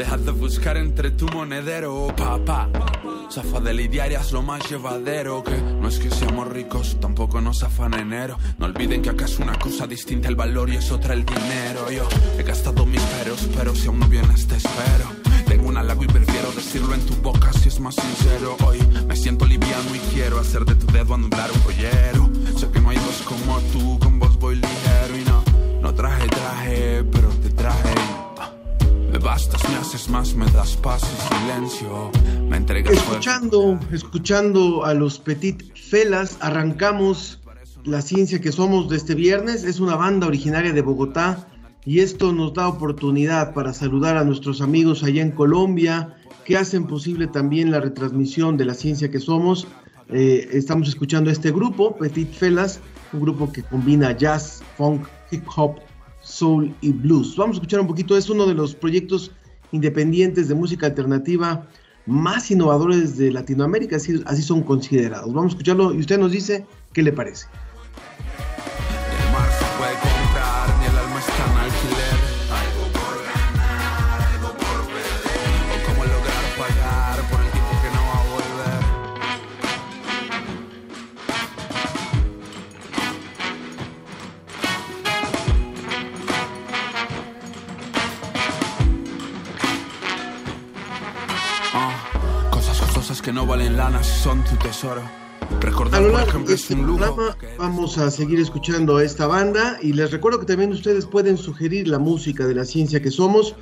Deja de buscar entre tu monedero, papá. Zafa de lidiaria es lo más llevadero Que no es que seamos ricos, tampoco nos afan enero. No olviden que acá es una cosa distinta el valor y es otra el dinero. Yo he gastado mis peros, pero si aún no vienes te espero. Tengo un halago y prefiero decirlo en tu boca si es más sincero. Hoy me siento liviano y quiero hacer de tu dedo anular un pollero Sé que no hay dos como tú, con vos voy ligero y no No traje traje, pero te traje bastas, me haces más, me das paz y silencio. Me entregas Escuchando, escuchando a los Petit Felas, arrancamos la ciencia que somos de este viernes. Es una banda originaria de Bogotá y esto nos da oportunidad para saludar a nuestros amigos allá en Colombia que hacen posible también la retransmisión de la ciencia que somos. Eh, estamos escuchando este grupo, Petit Felas, un grupo que combina jazz, funk, hip hop soul y blues. Vamos a escuchar un poquito, es uno de los proyectos independientes de música alternativa más innovadores de Latinoamérica, así, son considerados. Vamos a escucharlo y usted nos dice qué le parece. Que no valen lana son tu tesoro. Recordar, por ejemplo, es un lujo. Vamos a seguir escuchando a esta banda y les recuerdo que también ustedes pueden sugerir la música de la ciencia que somos.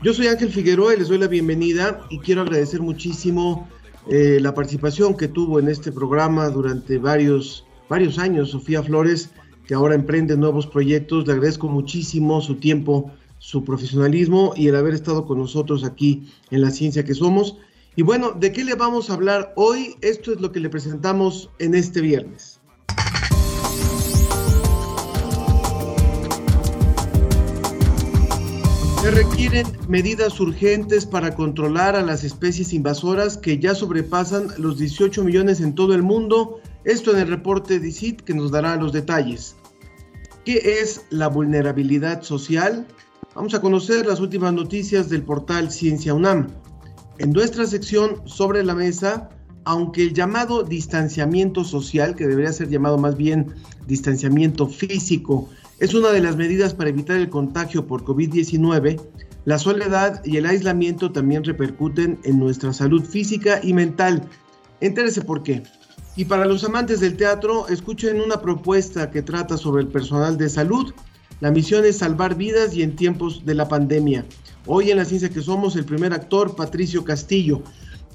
Yo soy Ángel Figueroa y les doy la bienvenida y quiero agradecer muchísimo eh, la participación que tuvo en este programa durante varios, varios años Sofía Flores, que ahora emprende nuevos proyectos. Le agradezco muchísimo su tiempo, su profesionalismo y el haber estado con nosotros aquí en la ciencia que somos. Y bueno, ¿de qué le vamos a hablar hoy? Esto es lo que le presentamos en este viernes. Se requieren medidas urgentes para controlar a las especies invasoras que ya sobrepasan los 18 millones en todo el mundo. Esto en el reporte de ICIT que nos dará los detalles. ¿Qué es la vulnerabilidad social? Vamos a conocer las últimas noticias del portal Ciencia UNAM. En nuestra sección sobre la mesa, aunque el llamado distanciamiento social, que debería ser llamado más bien distanciamiento físico, es una de las medidas para evitar el contagio por COVID-19, la soledad y el aislamiento también repercuten en nuestra salud física y mental. Entérese por qué. Y para los amantes del teatro, escuchen una propuesta que trata sobre el personal de salud. La misión es salvar vidas y en tiempos de la pandemia. Hoy en la ciencia que somos, el primer actor, Patricio Castillo.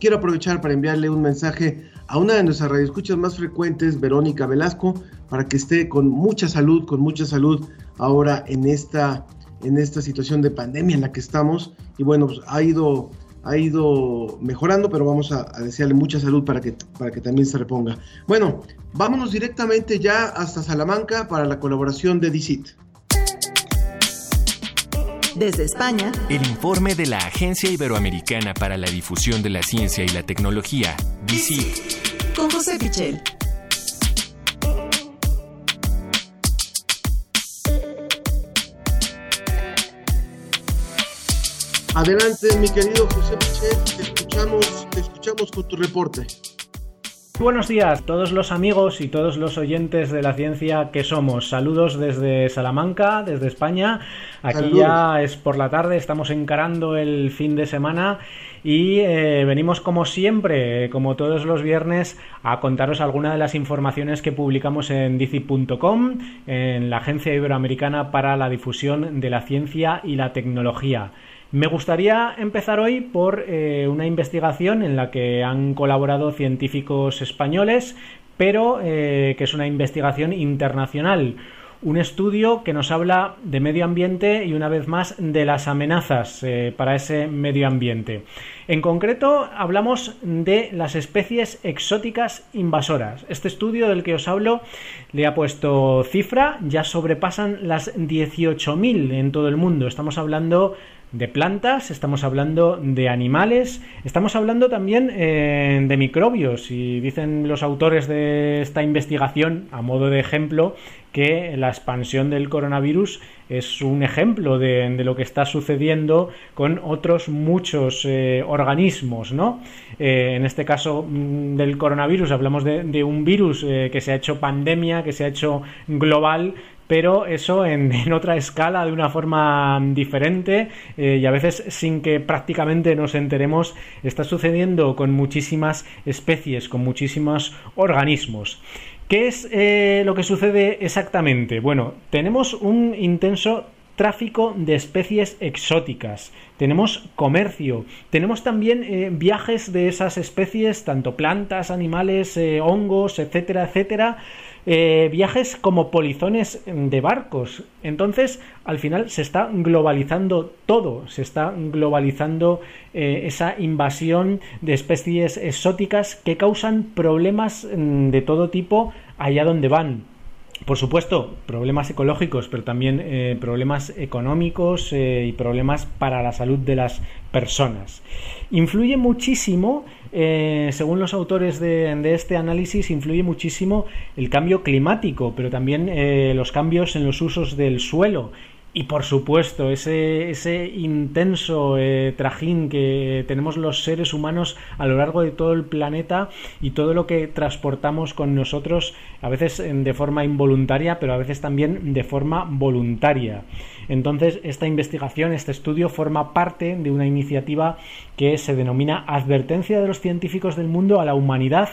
Quiero aprovechar para enviarle un mensaje a una de nuestras radioescuchas más frecuentes, Verónica Velasco, para que esté con mucha salud, con mucha salud ahora en esta, en esta situación de pandemia en la que estamos. Y bueno, pues ha ido, ha ido mejorando, pero vamos a, a, desearle mucha salud para que, para que también se reponga. Bueno, vámonos directamente ya hasta Salamanca para la colaboración de DICIT. Desde España, el informe de la Agencia Iberoamericana para la Difusión de la Ciencia y la Tecnología, DICIT. Con José Pichel. Adelante, mi querido José Pichel, te escuchamos, te escuchamos con tu reporte. Buenos días, todos los amigos y todos los oyentes de la ciencia que somos. Saludos desde Salamanca, desde España. Aquí Saludos. ya es por la tarde, estamos encarando el fin de semana y eh, venimos como siempre, como todos los viernes, a contaros algunas de las informaciones que publicamos en dici.com, en la Agencia Iberoamericana para la Difusión de la Ciencia y la Tecnología. Me gustaría empezar hoy por eh, una investigación en la que han colaborado científicos españoles, pero eh, que es una investigación internacional. un estudio que nos habla de medio ambiente y una vez más de las amenazas eh, para ese medio ambiente. En concreto, hablamos de las especies exóticas invasoras. Este estudio del que os hablo le ha puesto cifra, ya sobrepasan las 18.000 en todo el mundo. Estamos hablando de plantas, estamos hablando de animales, estamos hablando también eh, de microbios. Y dicen los autores de esta investigación, a modo de ejemplo, que la expansión del coronavirus es un ejemplo de, lo que está sucediendo con otros muchos eh, organismos, ¿no? Eh, en este caso mm, del coronavirus hablamos de, un virus que se ha hecho pandemia, que se ha hecho global, pero eso en, otra escala, de una forma diferente eh, y a veces sin que prácticamente nos enteremos, está sucediendo con muchísimas especies, con muchísimos organismos. ¿Qué es eh, lo que sucede exactamente? Bueno, tenemos un intenso tráfico de especies exóticas, tenemos comercio, tenemos también eh, viajes de esas especies, tanto plantas, animales, hongos, etcétera, etcétera, eh, viajes como polizones de barcos. Entonces, al final se está globalizando todo, se está globalizando eh, esa invasión de especies exóticas que causan problemas mm, de todo tipo allá donde van. Por supuesto, problemas ecológicos, pero también eh, problemas económicos y problemas para la salud de las personas. Influye muchísimo eh, según los autores de, este análisis, influye muchísimo el cambio climático, pero también eh, los cambios en los usos del suelo y por supuesto, ese, ese intenso eh, trajín que tenemos los seres humanos a lo largo de todo el planeta y todo lo que transportamos con nosotros, a veces de forma involuntaria, pero a veces también de forma voluntaria. Entonces, esta investigación, este estudio, forma parte de una iniciativa que se denomina Advertencia de los científicos del mundo a la humanidad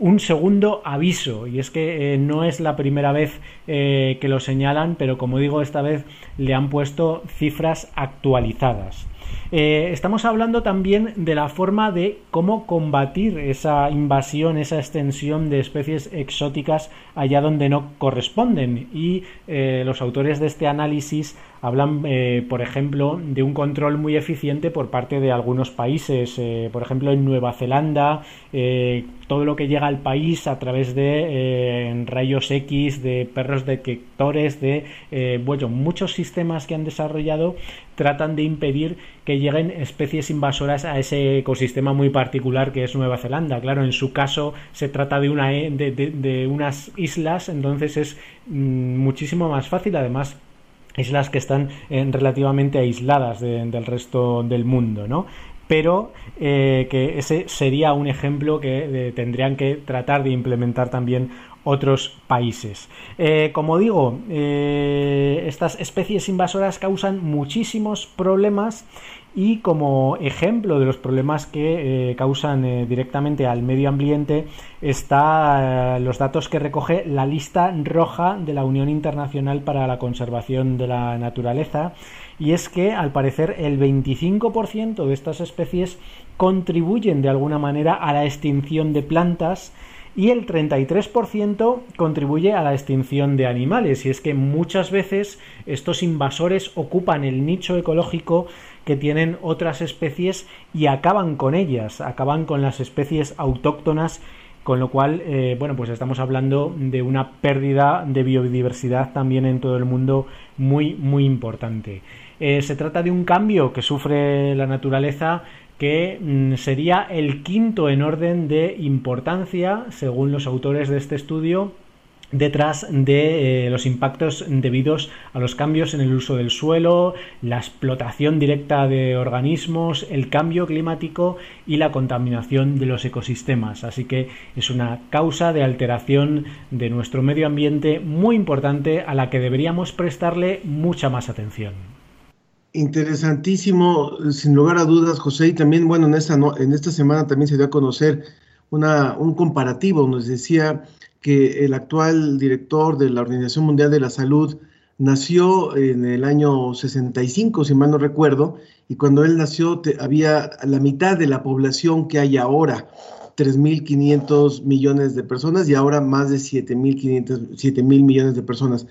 un segundo aviso y es que eh, no es la primera vez eh, que lo señalan pero como digo esta vez le han puesto cifras actualizadas. Eh, estamos hablando también de la forma de cómo combatir esa invasión, esa extensión de especies exóticas allá donde no corresponden. Y eh, los autores de este análisis hablan, eh, por ejemplo, de un control muy eficiente por parte de algunos países. por ejemplo, en Nueva Zelanda, todo lo que llega al país a través de rayos X, de perros detectores, de bueno, muchos sistemas que han desarrollado tratan de impedir que lleguen especies invasoras a ese ecosistema muy particular que es Nueva Zelanda. Claro, en su caso se trata de, una, e, de, unas islas, entonces es mm, muchísimo más fácil. Además, islas que están eh, relativamente aisladas del resto del mundo, ¿no? pero eh, que ese sería un ejemplo que eh, tendrían que tratar de implementar también otros países. Como digo, estas especies invasoras causan muchísimos problemas y como ejemplo de los problemas que causan directamente al medio ambiente está los datos que recoge la lista roja de la Unión Internacional para la Conservación de la Naturaleza y es que al parecer el 25% de estas especies contribuyen de alguna manera a la extinción de plantas y el 33% contribuye a la extinción de animales. Y es que muchas veces estos invasores ocupan el nicho ecológico que tienen otras especies y acaban con ellas, acaban con las especies autóctonas con lo cual, eh, bueno, pues estamos hablando de una pérdida de biodiversidad también en todo el mundo muy, muy importante. Eh, se trata de un cambio que sufre la naturaleza que mm, sería el quinto en orden de importancia, según los autores de este estudio, detrás de eh, los impactos debidos a los cambios en el uso del suelo, la explotación directa de organismos, el cambio climático y la contaminación de los ecosistemas. Así que es una causa de alteración de nuestro medio ambiente muy importante a la que deberíamos prestarle mucha más atención. Interesantísimo, sin lugar a dudas, José. Y también, bueno, en esta, en esta semana también se dio a conocer una, un comparativo. Nos decía que el actual director de la Organización Mundial de la Salud nació en el año 65, si mal no recuerdo, y cuando él nació había la mitad de la población que hay ahora, 3.500 millones de personas, y ahora más de 7.500, 7.000 millones de personas.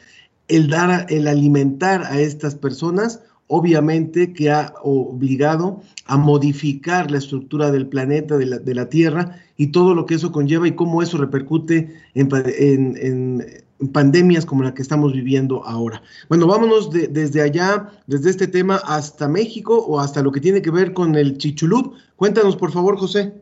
el dar, el alimentar a estas personas, obviamente que ha obligado a modificar la estructura del planeta, de la, de la Tierra, y todo lo que eso conlleva y cómo eso repercute en, en, pandemias como la que estamos viviendo ahora. Bueno, vámonos desde allá, desde este tema hasta México o hasta lo que tiene que ver con el Chichulub. Cuéntanos, por favor, José.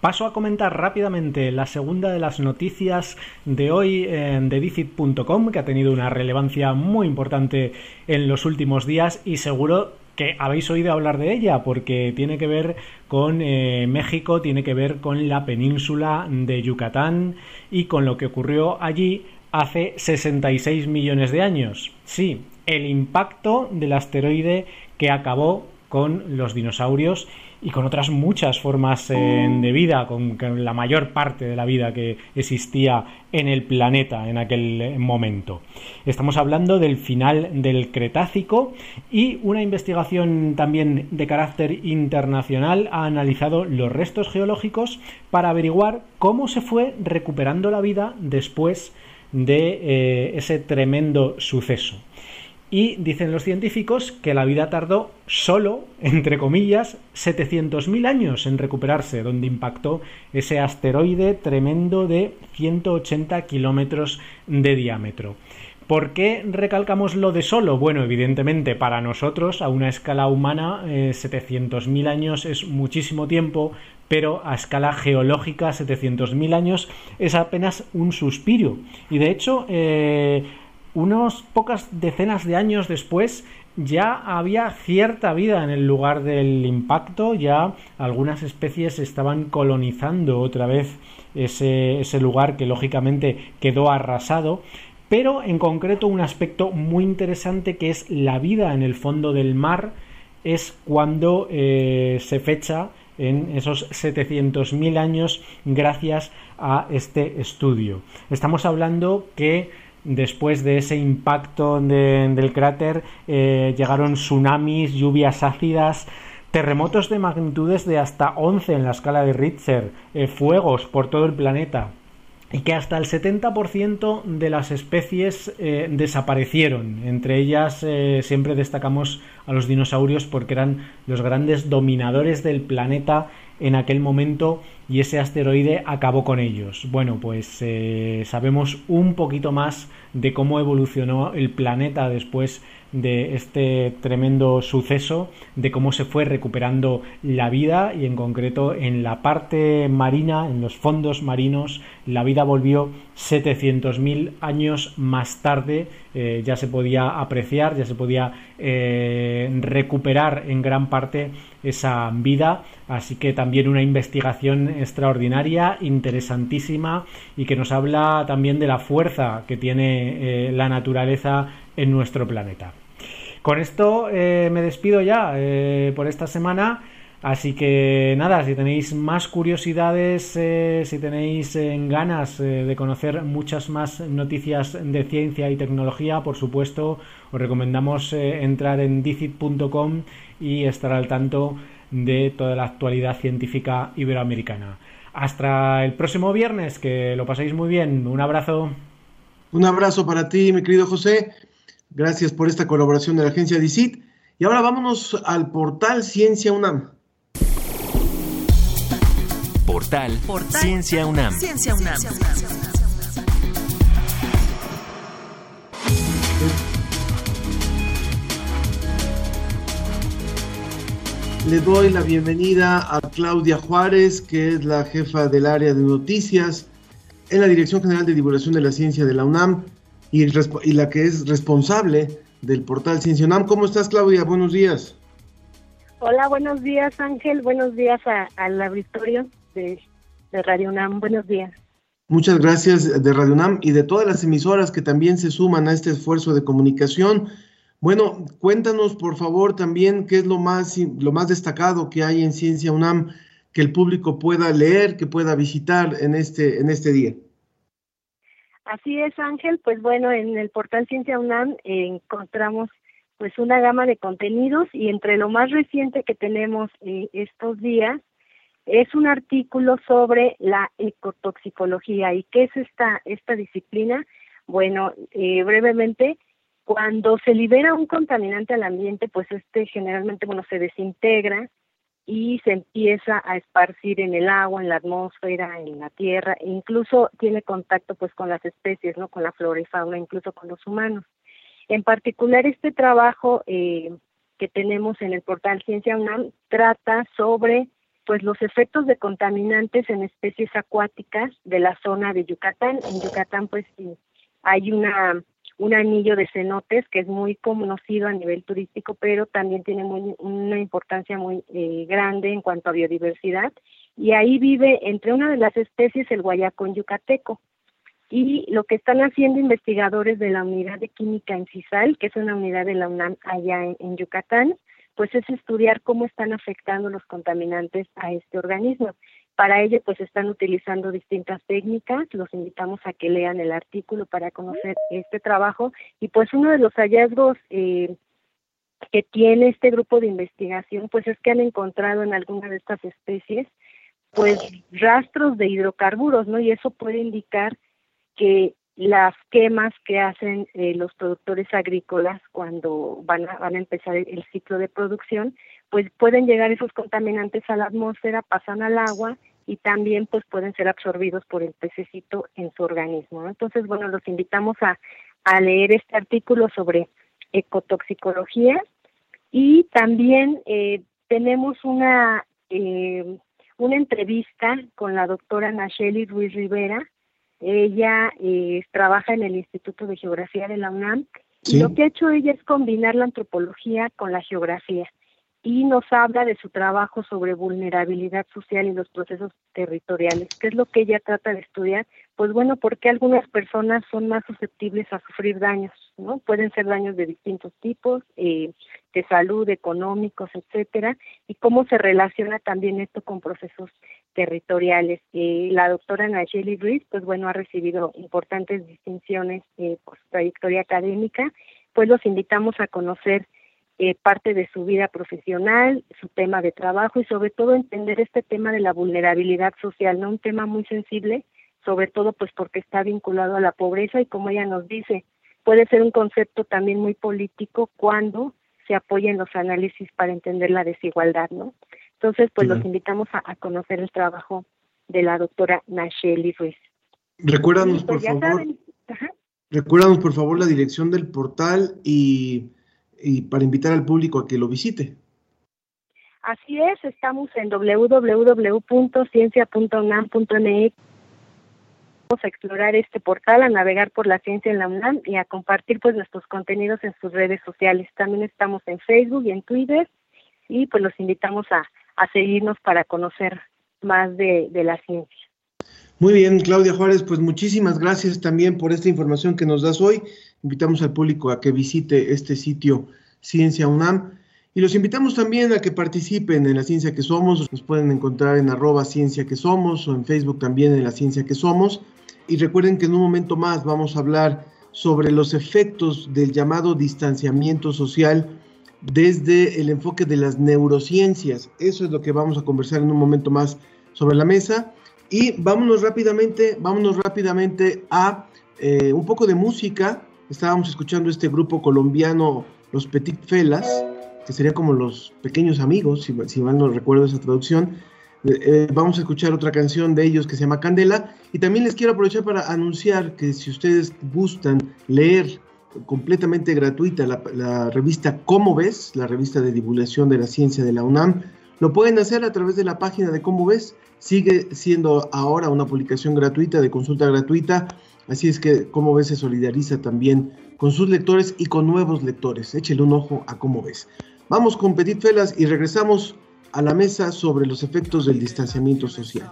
Paso a comentar rápidamente la segunda de las noticias de hoy en Dedicit.com, que ha tenido una relevancia muy importante en los últimos días y seguro que habéis oído hablar de ella porque tiene que ver con eh, México, tiene que ver con la península de Yucatán y con lo que ocurrió allí hace 66 millones de años. Sí, el impacto del asteroide que acabó con los dinosaurios y con otras muchas formas eh, de vida, con, la mayor parte de la vida que existía en el planeta en aquel momento. Estamos hablando del final del Cretácico y una investigación también de carácter internacional ha analizado los restos geológicos para averiguar cómo se fue recuperando la vida después de eh, ese tremendo suceso. Y dicen los científicos que la vida tardó solo, entre comillas, 700.000 años en recuperarse, donde impactó ese asteroide tremendo de 180 kilómetros de diámetro. ¿Por qué recalcamos lo de solo? Bueno, evidentemente para nosotros, a una escala humana, 700.000 eh, años es muchísimo tiempo, pero a escala geológica, 700.000 años es apenas un suspiro. Y de hecho, eh, unos pocas decenas de años después ya había cierta vida en el lugar del impacto, ya algunas especies estaban colonizando otra vez ese, ese lugar que lógicamente quedó arrasado, pero en concreto un aspecto muy interesante que es la vida en el fondo del mar es cuando eh, se fecha en esos 700.000 años gracias a este estudio. Estamos hablando que después de ese impacto del cráter eh, llegaron tsunamis, lluvias ácidas, terremotos de magnitudes de hasta 11 en la escala de Richter, eh, fuegos por todo el planeta y que hasta el 70% de las especies eh, desaparecieron. Entre ellas siempre destacamos a los dinosaurios porque eran los grandes dominadores del planeta en aquel momento y ese asteroide acabó con ellos. Bueno, pues eh, sabemos un poquito más de cómo evolucionó el planeta después de este tremendo suceso, de cómo se fue recuperando la vida y en concreto en la parte marina, en los fondos marinos, la vida volvió 700.000 años más tarde, eh, ya se podía apreciar, ya se podía eh, recuperar en gran parte esa vida, así que también una investigación extraordinaria, interesantísima y que nos habla también de la fuerza que tiene eh, la naturaleza en nuestro planeta. Con esto me despido ya por esta semana. Así que nada, si tenéis más curiosidades, si tenéis ganas de conocer muchas más noticias de ciencia y tecnología, por supuesto, os recomendamos entrar en dicit.com y estar al tanto de toda la actualidad científica iberoamericana. Hasta el próximo viernes, que lo paséis muy bien. Un abrazo. Un abrazo para ti, mi querido José. Gracias por esta colaboración de la agencia DICIT. Y ahora vámonos al portal Ciencia UNAM. Portal, Ciencia UNAM. Ciencia UNAM. Le doy la bienvenida a Claudia Juárez, que es la jefa del área de noticias en la Dirección General de Divulgación de la Ciencia de la UNAM y, la que es responsable del portal Ciencia UNAM. ¿Cómo estás, Claudia? Buenos días. Hola, buenos días, Ángel. Buenos días al auditorio de, de Radio UNAM. Buenos días. Muchas gracias de Radio UNAM y de todas las emisoras que también se suman a este esfuerzo de comunicación. Bueno, cuéntanos por favor también qué es lo más, lo más destacado que hay en Ciencia UNAM que el público pueda leer, que pueda visitar en este, en este día. Así es, Ángel. Pues bueno, en el portal Ciencia UNAM encontramos pues una gama de contenidos y entre lo más reciente que tenemos eh, estos días es un artículo sobre la ecotoxicología. ¿Y qué es esta, esta disciplina? Bueno, eh, brevemente, Cuando se libera un contaminante al ambiente, pues este generalmente, bueno, se desintegra y se empieza a esparcir en el agua, en la atmósfera, en la tierra, e incluso tiene contacto pues con las especies, ¿no? Con la flora y fauna, incluso con los humanos. En particular, este trabajo eh, que tenemos en el portal Ciencia UNAM trata sobre pues los efectos de contaminantes en especies acuáticas de la zona de Yucatán. En Yucatán pues hay una un anillo de cenotes que es muy conocido a nivel turístico, pero también tiene muy, una importancia muy eh, grande en cuanto a biodiversidad. Y ahí vive entre una de las especies el guayacón yucateco. Y lo que están haciendo investigadores de la unidad de química en CISAL, que es una unidad de la UNAM allá en Yucatán, pues es estudiar cómo están afectando los contaminantes a este organismo. Para ello, pues están utilizando distintas técnicas. Los invitamos a que lean el artículo para conocer este trabajo. Y pues uno de los hallazgos eh, que tiene este grupo de investigación, pues es que han encontrado en alguna de estas especies, pues rastros de hidrocarburos, ¿no? Y eso puede indicar que las quemas que hacen eh, los productores agrícolas cuando van a, van a empezar el, ciclo de producción, pues pueden llegar esos contaminantes a la atmósfera, pasan al agua y también pues pueden ser absorbidos por el pececito en su organismo. Entonces, bueno, los invitamos a, a leer este artículo sobre ecotoxicología y también eh, tenemos una eh, una entrevista con la doctora Nacheli Ruiz Rivera, ella eh, trabaja en el Instituto de Geografía de la UNAM y lo que ha hecho ella es combinar la antropología con la geografía y nos habla de su trabajo sobre vulnerabilidad social y los procesos territoriales. ¿Qué es lo que ella trata de estudiar? Pues bueno, porque algunas personas son más susceptibles a sufrir daños, ¿no? Pueden ser daños de distintos tipos, eh, de salud, económicos, etcétera, y cómo se relaciona también esto con procesos territoriales. Eh, la doctora Nayeli Ruiz, pues bueno, ha recibido importantes distinciones eh, por su trayectoria académica, pues los invitamos a conocer eh, parte de su vida profesional, su tema de trabajo y sobre todo entender este tema de la vulnerabilidad social, ¿no? Un tema muy sensible, sobre todo pues porque está vinculado a la pobreza y como ella nos dice, puede ser un concepto también muy político cuando se apoya en los análisis para entender la desigualdad, ¿no? Entonces, pues los invitamos a, conocer el trabajo de la doctora Nacheli Ruiz. Recuérdanos, pues, por favor. Recuérdanos, por favor, la dirección del portal y, y para invitar al público a que lo visite. Así es, estamos en www.ciencia.unam.mx. Vamos a explorar este portal, a navegar por la ciencia en la UNAM y a compartir pues nuestros contenidos en sus redes sociales. También estamos en Facebook y en Twitter y pues los invitamos a, a seguirnos para conocer más de, la ciencia. Muy bien, Claudia Juárez, pues muchísimas gracias también por esta información que nos das hoy. Invitamos al público a que visite este sitio Ciencia UNAM y los invitamos también a que participen en la ciencia que somos. Nos pueden encontrar en arroba ciencia que somos o en Facebook también en la ciencia que somos. Y recuerden que en un momento más vamos a hablar sobre los efectos del llamado distanciamiento social desde el enfoque de las neurociencias. Eso es lo que vamos a conversar en un momento más sobre la mesa. Y vámonos rápidamente, vámonos rápidamente a eh, un poco de música. Estábamos escuchando este grupo colombiano, los Petit Felas, que serían como los pequeños amigos, si, mal no recuerdo esa traducción. Eh, eh, vamos a escuchar otra canción de ellos que se llama Candela. Y también les quiero aprovechar para anunciar que si ustedes gustan leer completamente gratuita la, revista Cómo ves, la revista de divulgación de la ciencia de la UNAM. Lo pueden hacer a través de la página de Cómo ves. Sigue siendo ahora una publicación gratuita, de consulta gratuita. Así es que Cómo ves se solidariza también con sus lectores y con nuevos lectores. Échele un ojo a Cómo ves. Vamos con Petit Felas y regresamos a la mesa sobre los efectos del distanciamiento social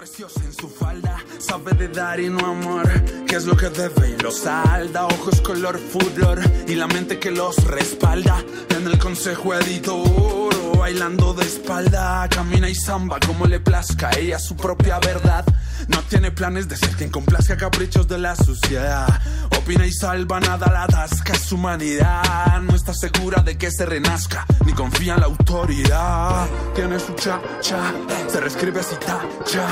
preciosa en su falda, sabe de dar y no amor, que es lo que debe y lo salda, ojos color furor y la mente que los respalda, en el consejo editor, bailando de espalda, camina y samba como le plazca, ella su propia verdad, no tiene planes de ser quien complazca caprichos de la sociedad. Opina y salva nada la atasca su humanidad. No está segura de que se renazca, ni confía en la autoridad. Tiene su cha-cha, se reescribe así cha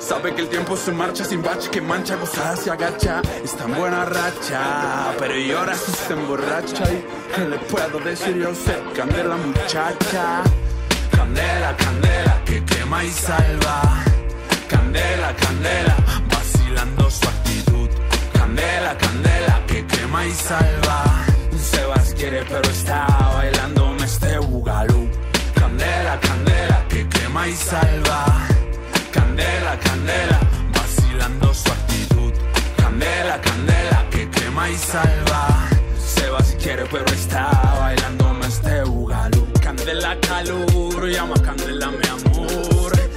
Sabe que el tiempo se marcha sin bache, que mancha, gozada se agacha. Está en buena racha, pero llora si se emborracha. Y ¿qué le puedo decir? Yo sé, candela muchacha. Candela, candela, que quema y salva. Candela, candela, vacilando su actitud. Candela, candela, que quema y salva. Sebas quiere, pero está bailando este bugalú. Candela, candela, que quema y salva. Candela, candela, vacilando su actitud. Candela, candela, que quema y salva. Sebas quiere, pero está bailando este bugalú. Candela, calor, llama candela, mi amor.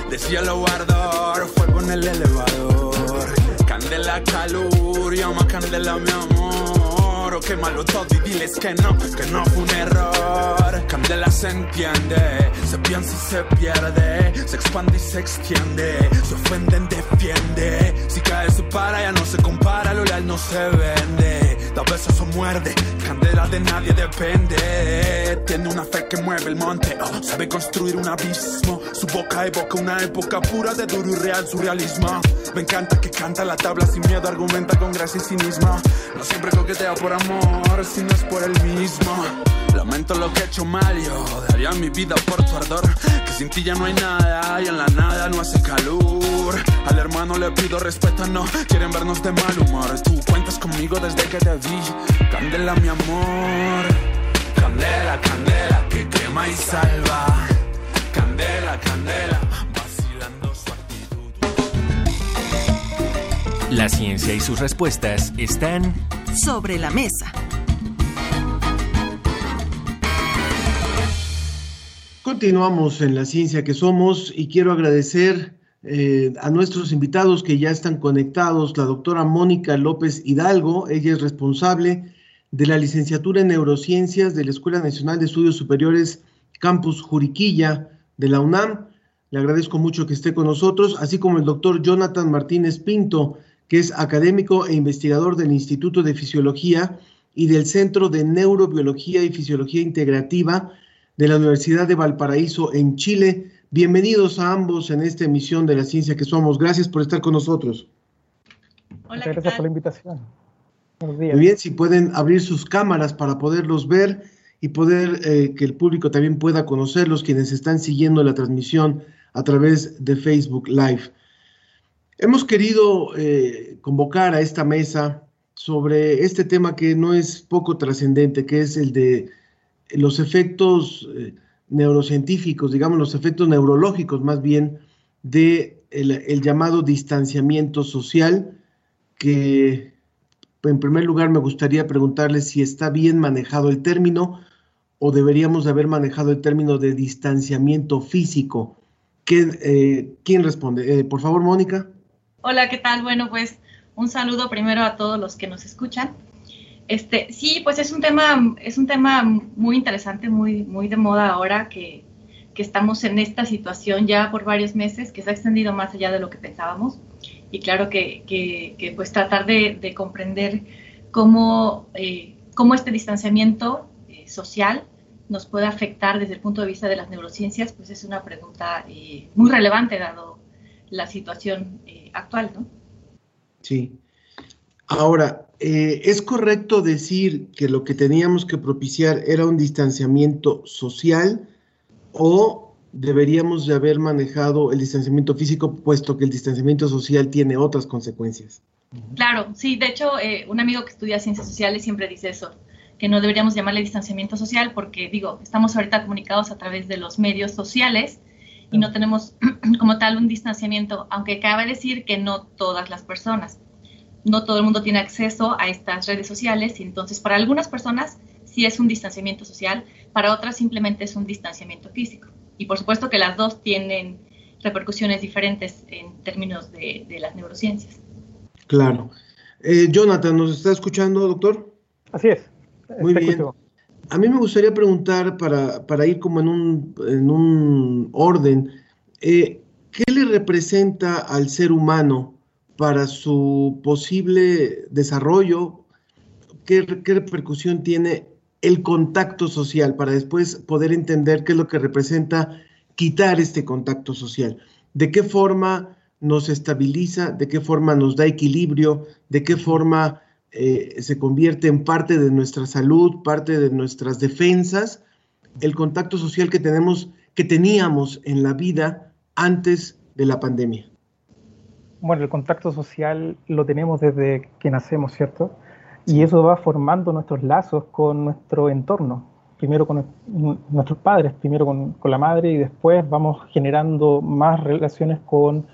De cielo guardar, fuego en el elevador. Candela, calor, llama candela, mi amor. Que malo todo y diles que no, que no fue un error. Candela se entiende, se piensa y se pierde, se expande y se extiende, se ofenden, defiende. Si cae se para, ya no se compara, lo leal no se vende. Da besos o muerde, candela de nadie depende. Tiene una fe que mueve el monte, oh, sabe construir un abismo. Su boca evoca una época pura de duro y real surrealismo. Me encanta que canta la tabla sin miedo, argumenta con gracia y cinismo. No siempre coquetea por amor, si no es por el mismo. Lamento lo que he hecho mal, yo daría mi vida por tu ardor. Que sin ti ya no hay nada y en la nada no hace calor. Al hermano le pido respeto, no quieren vernos de mal humor. Tú cuentas conmigo desde que te vi. Candela, mi amor. Candela, candela, que quema y salva. Candela, candela, vacilando su actitud. La ciencia y sus respuestas están Sobre la mesa. Continuamos en la ciencia que somos y quiero agradecer eh, a nuestros invitados que ya están conectados, la doctora Mónica López Hidalgo, ella es responsable de la licenciatura en neurociencias de la Escuela Nacional de Estudios Superiores Campus Juriquilla de la UNAM. Le agradezco mucho que esté con nosotros, así como el doctor Jonathan Martínez Pinto, que es académico e investigador del Instituto de Fisiología y del Centro de Neurobiología y Fisiología Integrativa de la Universidad de Valparaíso en Chile. Bienvenidos a ambos en esta emisión de La Ciencia que Somos. Gracias por estar con nosotros. Hola, Muchas gracias por la invitación. Buenos días. Muy bien, si pueden abrir sus cámaras para poderlos ver y poder eh, que el público también pueda conocerlos, quienes están siguiendo la transmisión a través de Facebook Live. Hemos querido eh, convocar a esta mesa sobre este tema que no es poco trascendente, que es el de los efectos eh, neurocientíficos, digamos los efectos neurológicos más bien, de el, llamado distanciamiento social, que en primer lugar me gustaría preguntarle si está bien manejado el término o deberíamos de haber manejado el término de distanciamiento físico. ¿Quién, eh, ¿quién responde? Eh, por favor, Mónica. Hola, ¿qué tal? Bueno, pues un saludo primero a todos los que nos escuchan. Este, sí, pues es un tema, es un tema muy interesante, muy, muy de moda ahora que, que estamos en esta situación ya por varios meses, que se ha extendido más allá de lo que pensábamos. Y claro que, que, que pues tratar de, de comprender cómo, eh, cómo este distanciamiento eh, social nos puede afectar desde el punto de vista de las neurociencias, pues es una pregunta eh, muy relevante dado la situación eh, actual, ¿no? Sí. Ahora, eh, ¿es correcto decir que lo que teníamos que propiciar era un distanciamiento social o deberíamos de haber manejado el distanciamiento físico, puesto que el distanciamiento social tiene otras consecuencias? Claro, sí, de hecho, eh, un amigo que estudia ciencias sociales siempre dice eso, que no deberíamos llamarle distanciamiento social porque, digo, estamos ahorita comunicados a través de los medios sociales y no tenemos como tal un distanciamiento, aunque cabe decir que no todas las personas, no todo el mundo tiene acceso a estas redes sociales y entonces para algunas personas sí es un distanciamiento social, para otras simplemente es un distanciamiento físico. Y por supuesto que las dos tienen repercusiones diferentes en términos de, de las neurociencias. Claro. Eh, Jonathan, ¿nos está escuchando, doctor? Así es. Muy bien. A mí me gustaría preguntar, para, para ir como en un, en un orden, eh, ¿qué le representa al ser humano para su posible desarrollo? ¿Qué, ¿Qué repercusión tiene el contacto social para después poder entender qué es lo que representa quitar este contacto social? ¿De qué forma nos estabiliza, de qué forma nos da equilibrio, de qué forma eh, se convierte en parte de nuestra salud, parte de nuestras defensas, el contacto social que tenemos, que teníamos en la vida antes de la pandemia. Bueno, el contacto social lo tenemos desde que nacemos, ¿cierto? Y eso va formando nuestros lazos con nuestro entorno. Primero con nuestros padres, primero con, la madre y después vamos generando más relaciones con,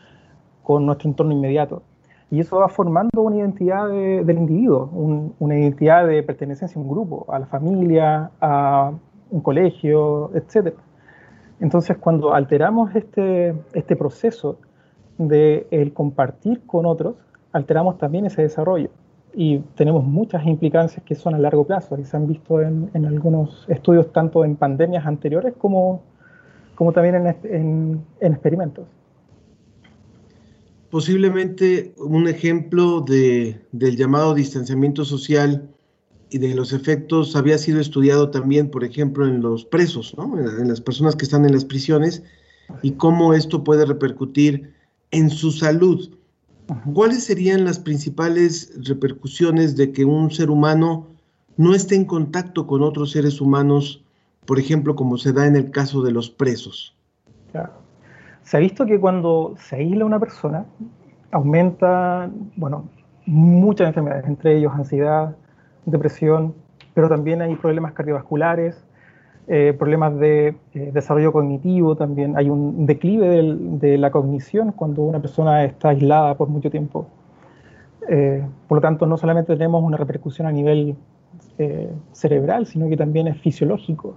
con nuestro entorno inmediato. Y eso va formando una identidad del individuo, una identidad de pertenencia a un grupo, a la familia, a un colegio, etc. Entonces, cuando alteramos este, este proceso de el compartir con otros, alteramos también ese desarrollo. Y tenemos muchas implicancias que son a largo plazo y se han visto en, en algunos estudios tanto en pandemias anteriores como, como también en, en, experimentos. Posiblemente un ejemplo de, del llamado distanciamiento social y de los efectos había sido estudiado también, por ejemplo, en los presos, ¿no? en, las personas que están en las prisiones, y cómo esto puede repercutir en su salud. ¿Cuáles serían las principales repercusiones de que un ser humano no esté en contacto con otros seres humanos, por ejemplo, como se da en el caso de los presos? Se ha visto que cuando se aísla una persona, aumenta, bueno, muchas enfermedades, entre ellos ansiedad, depresión, pero también hay problemas cardiovasculares, eh, problemas de eh, desarrollo cognitivo también, hay un declive de la cognición cuando una persona está aislada por mucho tiempo. Eh, por lo tanto, no solamente tenemos una repercusión a nivel cerebral, sino que también es fisiológico.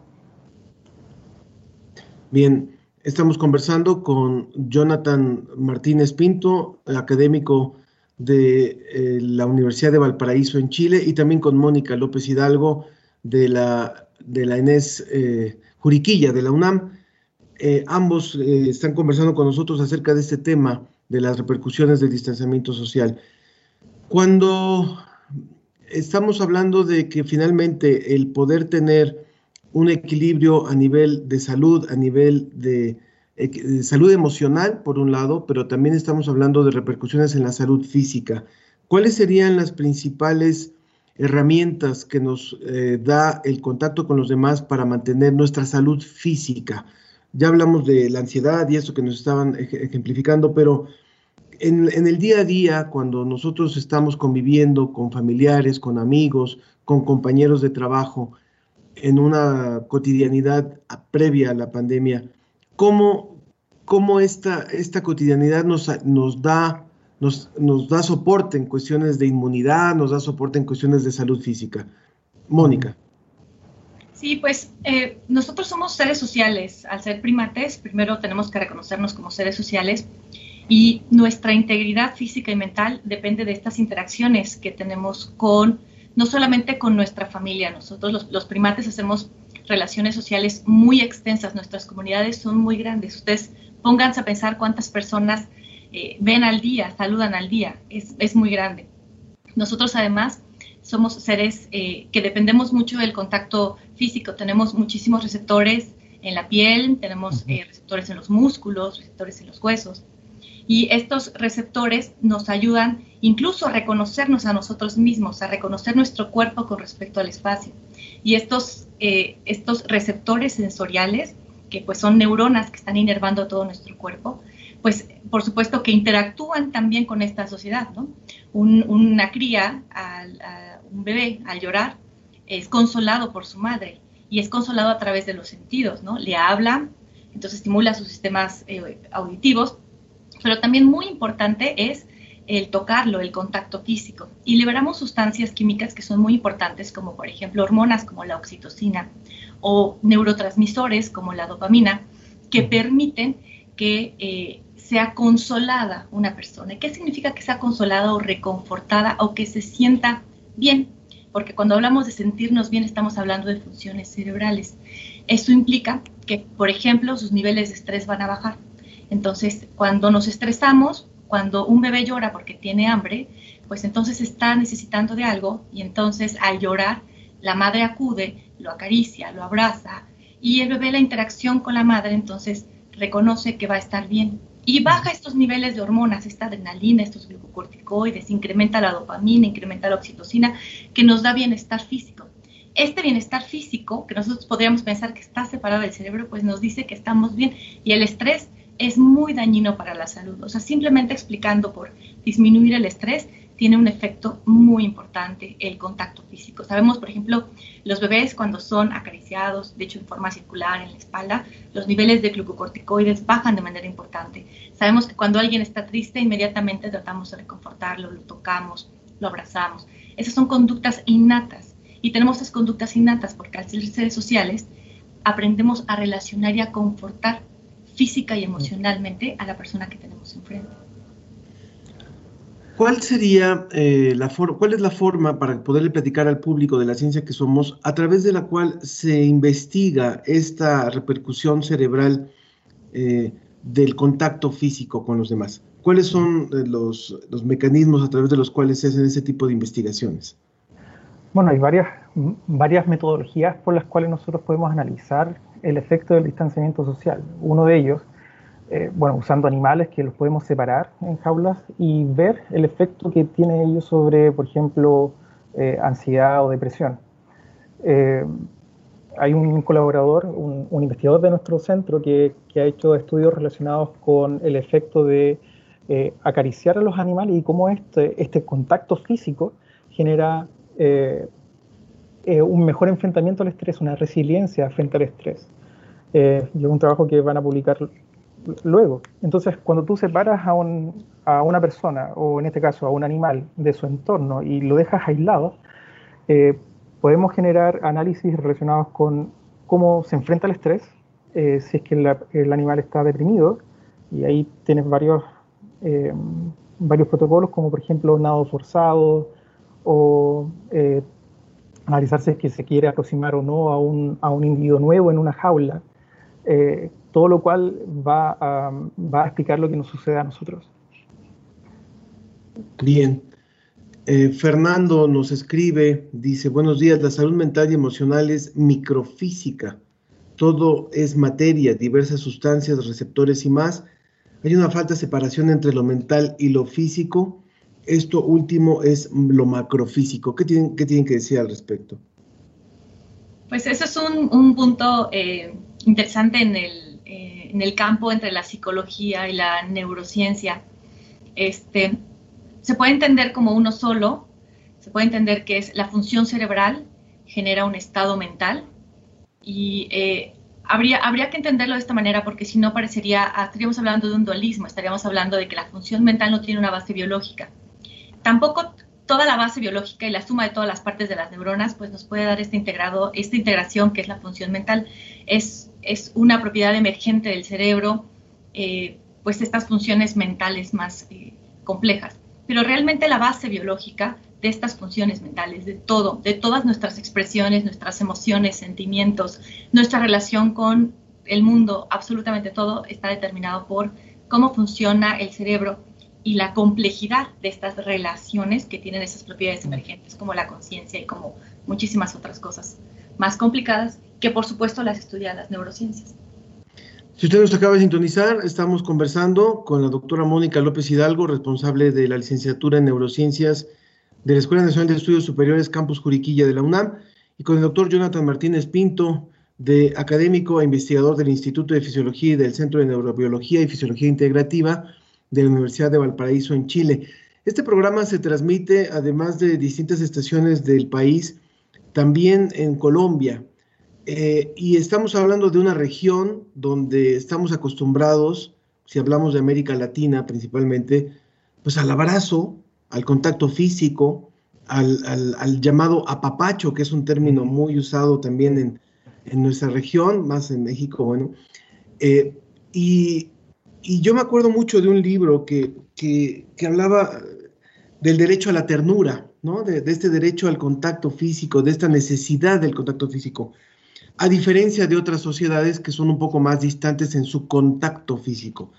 Bien, estamos conversando con Jonathan Martínez Pinto, académico de la Universidad de Valparaíso en Chile, y también con Mónica López Hidalgo de la de la Inés eh, Juriquilla de la UNAM. Eh, ambos eh, están conversando con nosotros acerca de este tema de las repercusiones del distanciamiento social. Cuando estamos hablando de que finalmente el poder tener un equilibrio a nivel de salud, a nivel de, de, salud emocional, por un lado, pero también estamos hablando de repercusiones en la salud física. ¿Cuáles serían las principales herramientas que nos eh, da el contacto con los demás para mantener nuestra salud física. Ya hablamos de la ansiedad y eso que nos estaban ejemplificando, pero en, el día a día, cuando nosotros estamos conviviendo con familiares, con amigos, con compañeros de trabajo, en una cotidianidad previa a la pandemia, ¿cómo, cómo esta, esta cotidianidad nos, nos da nos, da soporte en cuestiones de inmunidad, nos da soporte en cuestiones de salud física. Mónica. Sí, pues eh, nosotros somos seres sociales. Al ser primates, primero tenemos que reconocernos como seres sociales y nuestra integridad física y mental depende de estas interacciones que tenemos con, no solamente con nuestra familia, nosotros los, los primates hacemos relaciones sociales muy extensas, nuestras comunidades son muy grandes. Ustedes pónganse a pensar cuántas personas eh, ven al día, saludan al día, es, muy grande. Nosotros además somos seres eh, que dependemos mucho del contacto físico, tenemos muchísimos receptores en la piel, tenemos eh, receptores en los músculos, receptores en los huesos. Y estos receptores nos ayudan incluso a reconocernos a nosotros mismos, a reconocer nuestro cuerpo con respecto al espacio. Y estos, estos receptores sensoriales, que pues son neuronas que están inervando todo nuestro cuerpo, pues por supuesto que interactúan también con esta sociedad, ¿no? una cría, un bebé al llorar, es consolado por su madre y es consolado a través de los sentidos, ¿no? Le habla, entonces estimula sus sistemas eh, auditivos, pero también muy importante es el tocarlo, el contacto físico. Y liberamos sustancias químicas que son muy importantes, como por ejemplo hormonas como la oxitocina o neurotransmisores como la dopamina, que permiten que eh, sea consolada una persona. ¿Qué significa que sea consolada o reconfortada o que se sienta bien? Porque cuando hablamos de sentirnos bien estamos hablando de funciones cerebrales. Eso implica que, por ejemplo, sus niveles de estrés van a bajar. Entonces, cuando nos estresamos, cuando un bebé llora porque tiene hambre, pues entonces está necesitando de algo y entonces al llorar, la madre acude, lo acaricia, lo abraza y el bebé la interacción con la madre entonces reconoce que va a estar bien y baja estos niveles de hormonas, esta adrenalina, estos glucocorticoides, incrementa la dopamina, incrementa la oxitocina, que nos da bienestar físico. Este bienestar físico, que nosotros podríamos pensar que está separado del cerebro, pues nos dice que estamos bien y el estrés es muy dañino para la salud. O sea, simplemente explicando por disminuir el estrés, tiene un efecto muy importante el contacto físico. Sabemos, por ejemplo, los bebés cuando son acariciados, de hecho en forma circular en la espalda, los niveles de glucocorticoides bajan de manera importante. Sabemos que cuando alguien está triste, inmediatamente tratamos de reconfortarlo, lo tocamos, lo abrazamos. Esas son conductas innatas. Y tenemos esas conductas innatas porque al ser seres sociales, aprendemos a relacionar y a confortar física y emocionalmente a la persona que tenemos enfrente. ¿Cuál sería eh, la cuál es la forma para poderle platicar al público de la ciencia que somos a través de la cual se investiga esta repercusión cerebral eh, del contacto físico con los demás? ¿Cuáles son eh, los, los, mecanismos a través de los cuales se hacen ese tipo de investigaciones? Bueno, hay varias, varias metodologías por las cuales nosotros podemos analizar el efecto del distanciamiento social. Uno de ellos eh, bueno, usando animales que los podemos separar en jaulas y ver el efecto que tiene ellos sobre, por ejemplo, eh, ansiedad o depresión. Eh, hay un colaborador, un, investigador de nuestro centro que, ha hecho estudios relacionados con el efecto de acariciar a los animales y cómo este, este contacto físico genera un mejor enfrentamiento al estrés, una resiliencia frente al estrés. es un trabajo que van a publicar luego. Entonces, cuando tú separas a, un, a, una persona, o en este caso a un animal, de su entorno y lo dejas aislado, eh, podemos generar análisis relacionados con cómo se enfrenta el estrés, eh, si es que el animal está deprimido, y ahí tienes varios, eh, varios protocolos, como por ejemplo nado forzado, o analizar si es que se quiere aproximar o no a un, a un individuo nuevo en una jaula todo lo cual va a, va a explicar lo que nos sucede a nosotros. Bien. Eh, Fernando nos escribe, dice, buenos días, la salud mental y emocional es microfísica, todo es materia, diversas sustancias, receptores y más. Hay una falta de separación entre lo mental y lo físico. Esto último es lo macrofísico. ¿Qué tienen, qué tienen que decir al respecto? Pues eso es un, punto eh, interesante en el, en el campo entre la psicología y la neurociencia, este, se puede entender como uno solo, se puede entender que es la función cerebral genera un estado mental y eh, habría, habría que entenderlo de esta manera porque si no parecería, estaríamos hablando de un dualismo, estaríamos hablando de que la función mental no tiene una base biológica. Tampoco toda la base biológica y la suma de todas las partes de las neuronas pues nos puede dar este integrado, esta integración que es la función mental. Es es una propiedad emergente del cerebro, eh, pues estas funciones mentales más eh, complejas. Pero realmente la base biológica de estas funciones mentales, de todo, de todas nuestras expresiones, nuestras emociones, sentimientos, nuestra relación con el mundo, absolutamente todo está determinado por cómo funciona el cerebro y la complejidad de estas relaciones que tienen esas propiedades emergentes, como la conciencia y como muchísimas otras cosas más complicadas que por supuesto las estudian las neurociencias. Si usted nos acaba de sintonizar, estamos conversando con la doctora Mónica López Hidalgo, responsable de la licenciatura en neurociencias de la Escuela Nacional de Estudios Superiores Campus Juriquilla de la UNAM, y con el doctor Jonathan Martínez Pinto, de académico e investigador del Instituto de Fisiología y del Centro de Neurobiología y Fisiología Integrativa de la Universidad de Valparaíso en Chile. Este programa se transmite, además de distintas estaciones del país, también en Colombia, eh, y estamos hablando de una región donde estamos acostumbrados, si hablamos de América Latina principalmente, pues al abrazo, al contacto físico, al, llamado apapacho, que es un término muy usado también en, nuestra región, más en México, bueno. Eh, y, yo me acuerdo mucho de un libro que, que, hablaba del derecho a la ternura, ¿no? de, este derecho al contacto físico, de esta necesidad del contacto físico a diferencia de otras sociedades que son un poco más distantes en su contacto físico.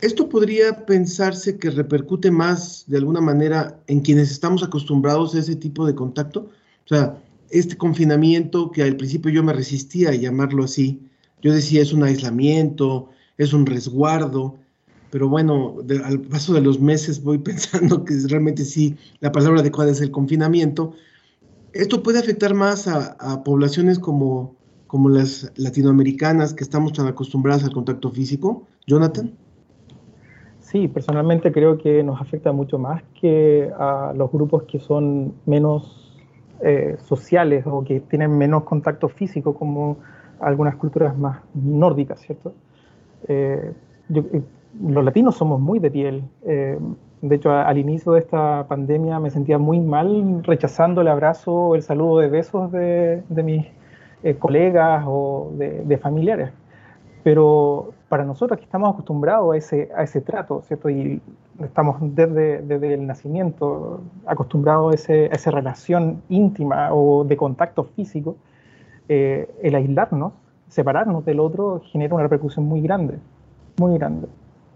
Esto podría pensarse que repercute más de alguna manera en quienes estamos acostumbrados a ese tipo de contacto. O sea, este confinamiento que al principio yo me resistía a llamarlo así, yo decía es un aislamiento, es un resguardo, pero bueno, al paso de los meses voy pensando que realmente sí, la palabra adecuada es el confinamiento. Esto puede afectar más a, poblaciones como, como las latinoamericanas que estamos tan acostumbradas al contacto físico. Jonathan. Sí, personalmente creo que nos afecta mucho más que a los grupos que son menos eh, sociales o que tienen menos contacto físico, como algunas culturas más nórdicas, ¿cierto? Eh, eh, los latinos somos muy de piel. de hecho, al inicio de esta pandemia me sentía muy mal rechazando el abrazo o el saludo de besos de, mis colegas o de familiares. Pero para nosotros que estamos acostumbrados a ese, a ese trato, ¿cierto? Y estamos desde, desde el nacimiento acostumbrados a, esa relación íntima o de contacto físico, eh, el aislarnos, separarnos del otro, genera una repercusión muy grande, muy grande.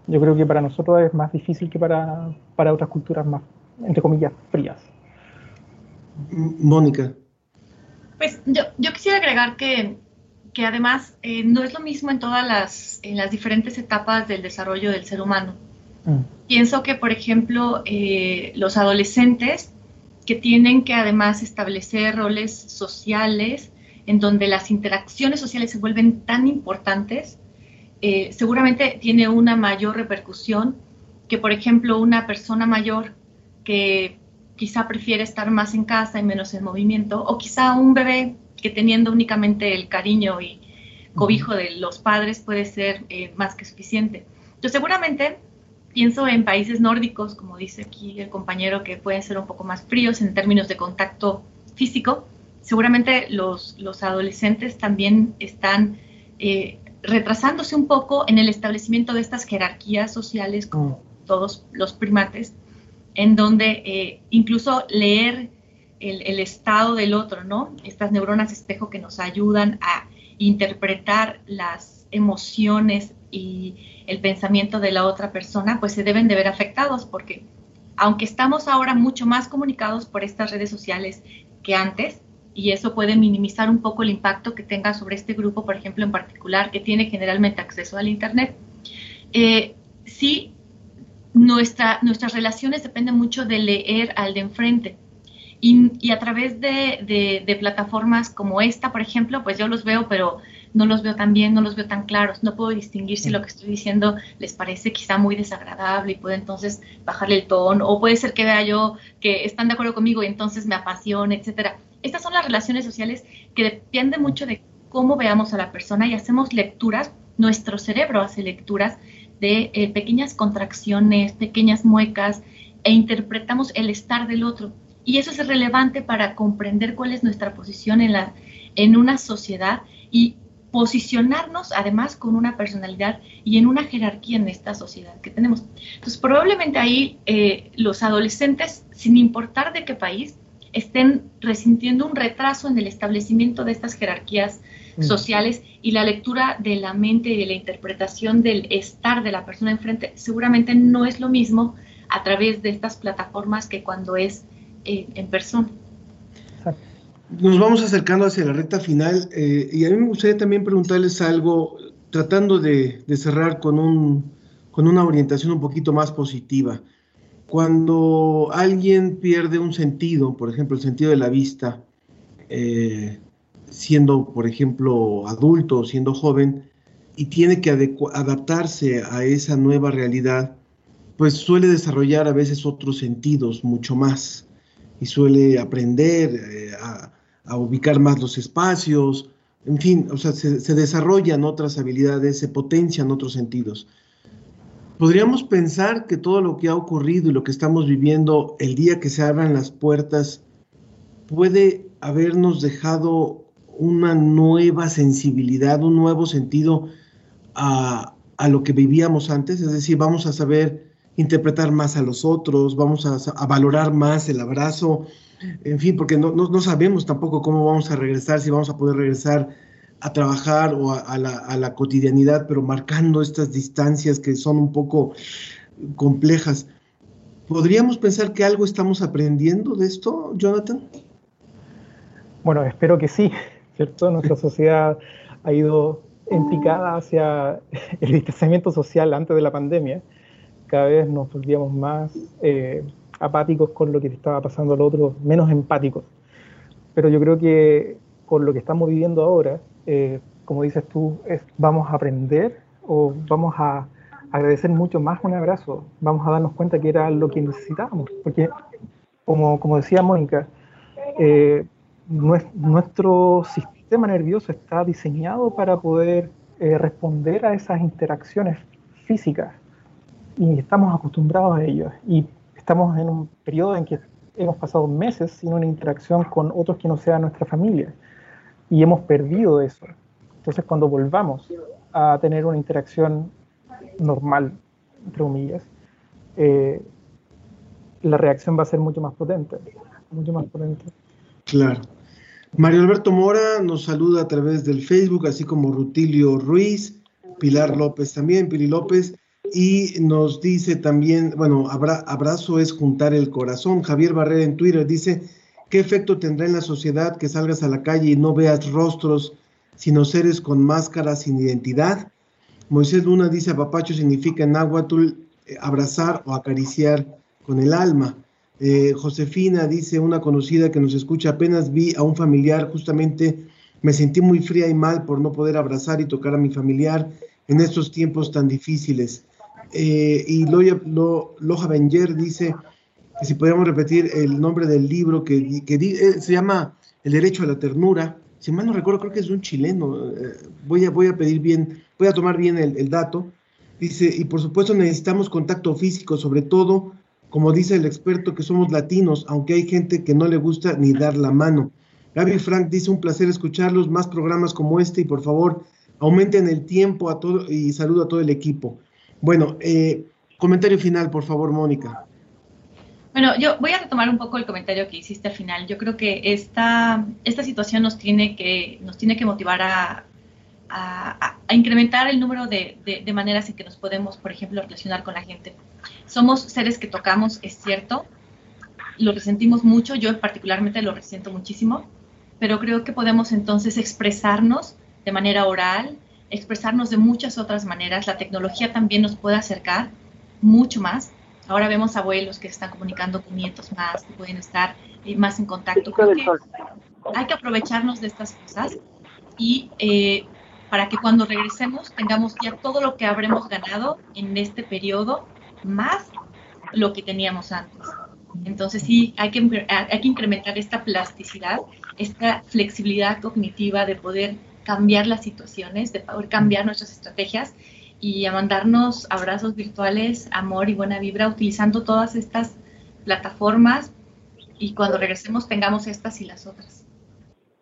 Yo creo que para nosotros es más difícil que para, para otras culturas más, entre comillas, frías. Mónica. Pues yo, yo quisiera agregar que que además eh, no es lo mismo en todas las, en las diferentes etapas del desarrollo del ser humano. Mm. Pienso que, por ejemplo, eh, los adolescentes que tienen que además establecer roles sociales en donde las interacciones sociales se vuelven tan importantes, eh, seguramente tiene una mayor repercusión que, por ejemplo, una persona mayor que quizá prefiere estar más en casa y menos en movimiento, o quizá un bebé que teniendo únicamente el cariño y cobijo de los padres puede ser eh, más que suficiente. Yo seguramente pienso en países nórdicos, como dice aquí el compañero, que pueden ser un poco más fríos en términos de contacto físico. Seguramente los, los adolescentes también están eh, retrasándose un poco en el establecimiento de estas jerarquías sociales como mm. todos los primates, en donde eh, incluso leer el, estado del otro, ¿no? Estas neuronas espejo que nos ayudan a interpretar las emociones y el pensamiento de la otra persona, pues se deben de ver afectados porque aunque estamos ahora mucho más comunicados por estas redes sociales que antes, y eso puede minimizar un poco el impacto que tenga sobre este grupo, por ejemplo, en particular, que tiene generalmente acceso al Internet, eh, sí, nuestra, nuestras relaciones dependen mucho de leer al de enfrente. Y, a través de, plataformas como esta, por ejemplo, pues yo los veo, pero no los veo tan bien, no los veo tan claros, no puedo distinguir si lo que estoy diciendo les parece quizá muy desagradable y puedo entonces bajarle el tono, o puede ser que vea yo que están de acuerdo conmigo y entonces me apasiona, etcétera. Estas son las relaciones sociales que dependen mucho de cómo veamos a la persona y hacemos lecturas, nuestro cerebro hace lecturas de eh, pequeñas contracciones, pequeñas muecas e interpretamos el estar del otro. Y eso es relevante para comprender cuál es nuestra posición en, la, en una sociedad y posicionarnos además con una personalidad y en una jerarquía en esta sociedad que tenemos. Entonces, probablemente ahí eh, los adolescentes, sin importar de qué país, estén resintiendo un retraso en el establecimiento de estas jerarquías mm. sociales y la lectura de la mente y de la interpretación del estar de la persona enfrente seguramente no es lo mismo a través de estas plataformas que cuando es en persona. Nos vamos acercando hacia la recta final eh, y a mí me gustaría también preguntarles algo, tratando de, cerrar con, un, con una orientación un poquito más positiva. Cuando alguien pierde un sentido, por ejemplo, el sentido de la vista, eh, siendo, por ejemplo, adulto, siendo joven, y tiene que adaptarse a esa nueva realidad, pues suele desarrollar a veces otros sentidos mucho más y suele aprender eh, a, ubicar más los espacios, en fin, o sea, se, desarrollan otras habilidades, se potencian otros sentidos. Podríamos pensar que todo lo que ha ocurrido y lo que estamos viviendo el día que se abran las puertas puede habernos dejado una nueva sensibilidad, un nuevo sentido a, a lo que vivíamos antes, es decir, vamos a saber interpretar más a los otros, vamos a, valorar más el abrazo, en fin, porque no, no, sabemos tampoco cómo vamos a regresar, si vamos a poder regresar a trabajar o a, la, a, la, cotidianidad, pero marcando estas distancias que son un poco complejas. ¿Podríamos pensar que algo estamos aprendiendo de esto, Jonathan? Bueno, espero que sí, ¿cierto? Nuestra sociedad ha ido en picada hacia el distanciamiento social antes de la pandemia cada vez nos volvíamos más eh, apáticos con lo que estaba pasando al otro, menos empáticos. Pero yo creo que con lo que estamos viviendo ahora, eh, como dices tú, es, vamos a aprender o vamos a agradecer mucho más un abrazo, vamos a darnos cuenta que era lo que necesitábamos, porque como, como decía Mónica, eh, nuestro sistema nervioso está diseñado para poder eh, responder a esas interacciones físicas y estamos acostumbrados a ello. Y estamos en un periodo en que hemos pasado meses sin una interacción con otros que no sean nuestra familia y hemos perdido eso. Entonces cuando volvamos a tener una interacción normal, entre comillas, eh, la reacción va a ser mucho más potente, mucho más potente. Claro. Mario Alberto Mora nos saluda a través del Facebook, así como Rutilio Ruiz, Pilar López también, Pili López, y nos dice también, bueno, abrazo es juntar el corazón. Javier Barrera en Twitter dice, ¿qué efecto tendrá en la sociedad que salgas a la calle y no veas rostros, sino seres con máscaras sin identidad? Moisés Luna dice, apapacho significa en náhuatl eh, abrazar o acariciar con el alma. Eh, Josefina dice, una conocida que nos escucha, apenas vi a un familiar, justamente me sentí muy fría y mal por no poder abrazar y tocar a mi familiar en estos tiempos tan difíciles. Eh, y Loja, Benger dice si podríamos repetir el nombre del libro que, que se llama El derecho a la ternura. Si mal no recuerdo, creo que es un chileno. voy, a, voy a pedir bien voy a tomar bien el, dato. Dice, y por supuesto necesitamos contacto físico, sobre todo, como dice el experto, que somos latinos, aunque hay gente que no le gusta ni dar la mano. Gaby Frank dice, un placer escucharlos, más programas como este y por favor aumenten el tiempo a todo y saludo a todo el equipo. Bueno, eh, comentario final, por favor, Mónica. Bueno, yo voy a retomar un poco el comentario que hiciste al final. Yo creo que esta, esta situación nos tiene que, nos tiene que motivar a, a, incrementar el número de, maneras en que nos podemos, por ejemplo, relacionar con la gente. Somos seres que tocamos, es cierto, lo resentimos mucho, yo particularmente lo resiento muchísimo, pero creo que podemos entonces expresarnos de manera oral, expresarnos de muchas otras maneras. La tecnología también nos puede acercar mucho más. Ahora vemos abuelos que están comunicando con nietos más, que pueden estar eh, más en contacto. Creo que hay que aprovecharnos de estas cosas y eh, para que cuando regresemos tengamos ya todo lo que habremos ganado en este periodo, más lo que teníamos antes. Entonces sí, hay que, hay que incrementar esta plasticidad, esta flexibilidad cognitiva de poder cambiar las situaciones, de poder cambiar nuestras estrategias y a mandarnos abrazos virtuales, amor y buena vibra utilizando todas estas plataformas y cuando regresemos tengamos estas y las otras.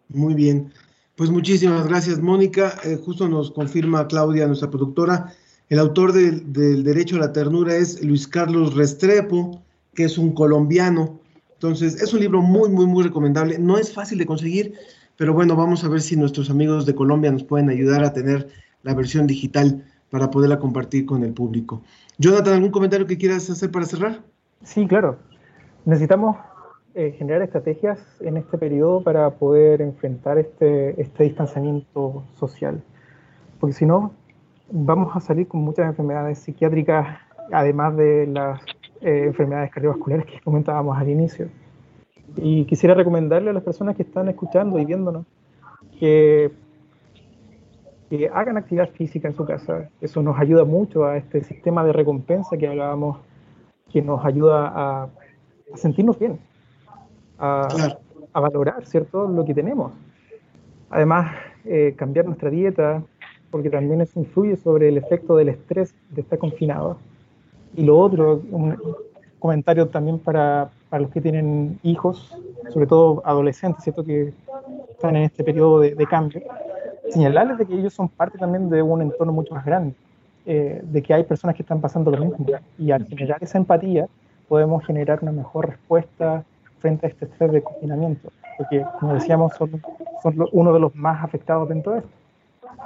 Muy bien. Pues muchísimas gracias, Mónica. Eh, justo nos confirma Claudia, nuestra productora, el autor del, Derecho a la Ternura es Luis Carlos Restrepo, que es un colombiano. Entonces, es un libro muy, muy, muy recomendable. No es fácil de conseguir, pero bueno, vamos a ver si nuestros amigos de Colombia nos pueden ayudar a tener la versión digital para poderla compartir con el público. Jonathan, ¿algún comentario que quieras hacer para cerrar? Sí, claro. Necesitamos eh, generar estrategias en este periodo para poder enfrentar este, este distanciamiento social. Porque si no, vamos a salir con muchas enfermedades psiquiátricas, además de las eh, enfermedades cardiovasculares que comentábamos al inicio. Y quisiera recomendarle a las personas que están escuchando y viéndonos que, que hagan actividad física en su casa. Eso nos ayuda mucho a este sistema de recompensa que hablábamos, que nos ayuda a, a sentirnos bien a, valorar, ¿cierto?, lo que tenemos. Además, eh, cambiar nuestra dieta, porque también eso influye sobre el efecto del estrés de estar confinado. Y lo otro, un comentario también para, para los que tienen hijos, sobre todo adolescentes, ¿cierto?, que están en este periodo de, cambio, señalarles de que ellos son parte también de un entorno mucho más grande, eh, de que hay personas que están pasando lo mismo. Y al generar esa empatía, podemos generar una mejor respuesta frente a este estrés de confinamiento, porque como decíamos, son, son uno de los más afectados dentro de esto.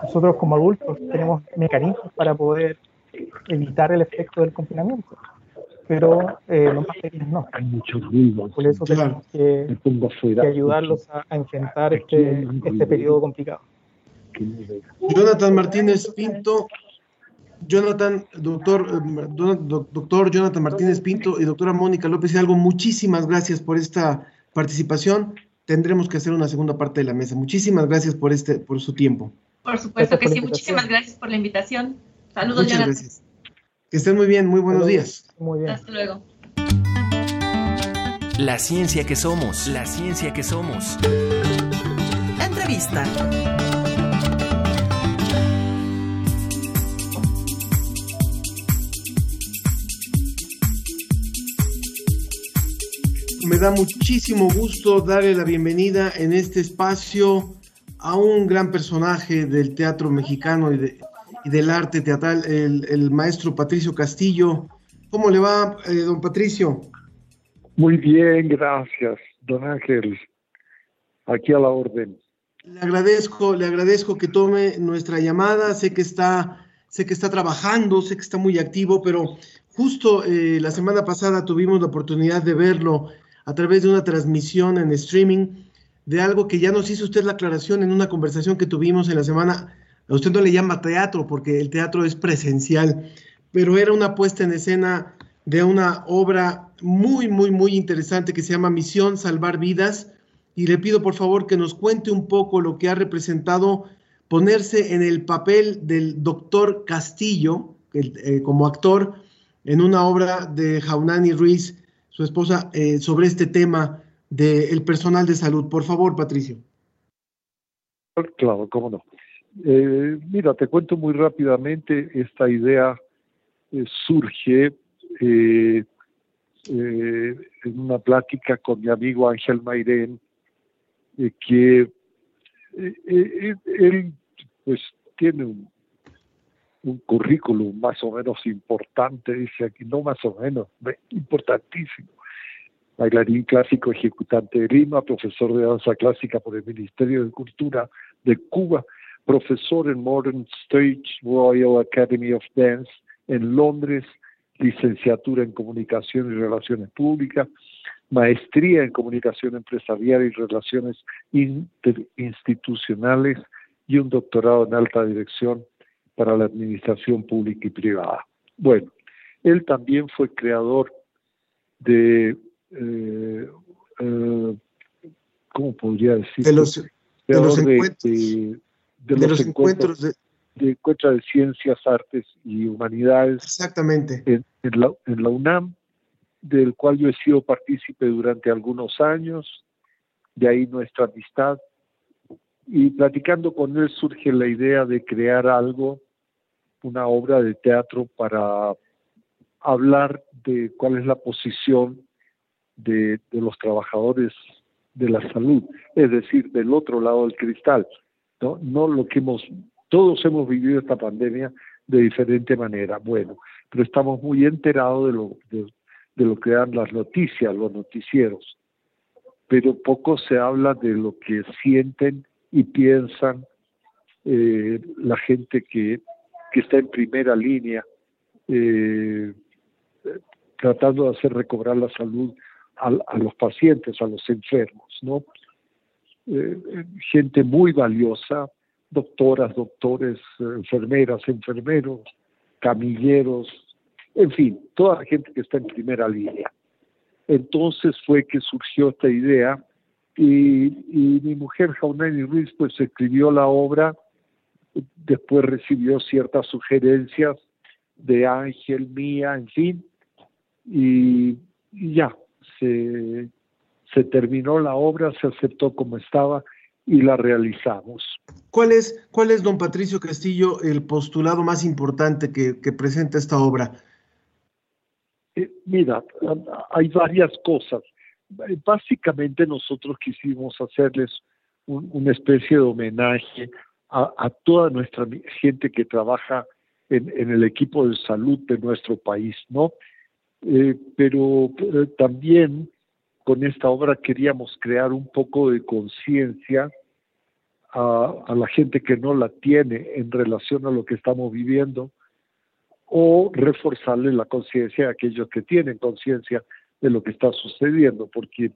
Nosotros como adultos tenemos mecanismos para poder evitar el efecto del confinamiento, pero eh, los más pequeños no. Hay mucho ruido. Por eso tenemos que, ayudarlos a, enfrentar este, este periodo complicado. Jonathan Martínez Pinto, Jonathan, doctor, eh, doctor Jonathan Martínez Pinto y doctora Mónica López Hidalgo, muchísimas gracias por esta participación. Tendremos que hacer una segunda parte de la mesa. Muchísimas gracias por este, por su tiempo. Por supuesto que sí. Muchísimas gracias por la invitación. Saludos, Muchas gracias. Que estén muy bien. Muy buenos días. Muy bien. Hasta luego. La ciencia que somos. La ciencia que somos. Entrevista. Me da muchísimo gusto darle la bienvenida en este espacio a un gran personaje del teatro mexicano y, del arte teatral, el, maestro Patricio Castillo. ¿Cómo le va, eh, don Patricio? Muy bien, gracias, don Ángel. Aquí a la orden. Le agradezco, le agradezco que tome nuestra llamada. Sé que está, sé que está trabajando, sé que está muy activo, pero justo eh, la semana pasada tuvimos la oportunidad de verlo a través de una transmisión en streaming de algo que ya nos hizo usted la aclaración en una conversación que tuvimos en la semana. A usted no le llama teatro porque el teatro es presencial, pero era una puesta en escena de una obra muy, muy, muy interesante que se llama Misión Salvar Vidas. Y le pido por favor que nos cuente un poco lo que ha representado ponerse en el papel del doctor Castillo eh, como actor en una obra de Jaunani Ruiz su esposa, eh, sobre este tema del personal de salud. Por favor, Patricio. Claro, cómo no. Eh, mira, te cuento muy rápidamente, esta idea eh, surge en una plática con mi amigo Ángel Mairén, que él pues tiene un, un currículum más o menos importante, dice aquí, no más o menos, importantísimo. Bailarín clásico ejecutante de Lima, profesor de danza clásica por el Ministerio de Cultura de Cuba, profesor en Modern Stage Royal Academy of Dance en Londres, licenciatura en Comunicación y Relaciones Públicas, maestría en Comunicación Empresarial y Relaciones Interinstitucionales y un doctorado en Alta Dirección para la administración pública y privada. Bueno, él también fue creador de, eh, eh, ¿cómo podría decir? De los, encuentros, de, de, de ciencias, artes y humanidades. Exactamente. En, la, en la UNAM, del cual yo he sido partícipe durante algunos años, de ahí nuestra amistad. Y platicando con él surge la idea de crear algo una obra de teatro para hablar de cuál es la posición de, los trabajadores de la salud, es decir, del otro lado del cristal, ¿no? No lo que hemos, todos hemos vivido esta pandemia de diferente manera, bueno, pero estamos muy enterados de lo, de, lo que dan las noticias, los noticieros, pero poco se habla de lo que sienten y piensan eh, la gente que que está en primera línea eh, tratando de hacer recobrar la salud a, los pacientes, a los enfermos. Eh, gente muy valiosa, doctoras, doctores, enfermeras, enfermeros, camilleros, en fin, toda la gente que está en primera línea. Entonces fue que surgió esta idea y, y mi mujer, Jaunani Ruiz, pues escribió la obra después recibió ciertas sugerencias de Ángel, mía, en fin, y, ya, se, se terminó la obra, se aceptó como estaba y la realizamos. ¿Cuál es, cuál es, don Patricio Castillo, el postulado más importante que, que presenta esta obra? Eh, mira, hay varias cosas. Básicamente nosotros quisimos hacerles una especie de homenaje a, toda nuestra gente que trabaja en, el equipo de salud de nuestro país, ¿no? Eh, pero eh, también con esta obra queríamos crear un poco de conciencia a, a, la gente que no la tiene en relación a lo que estamos viviendo o reforzarle la conciencia a aquellos que tienen conciencia de lo que está sucediendo, porque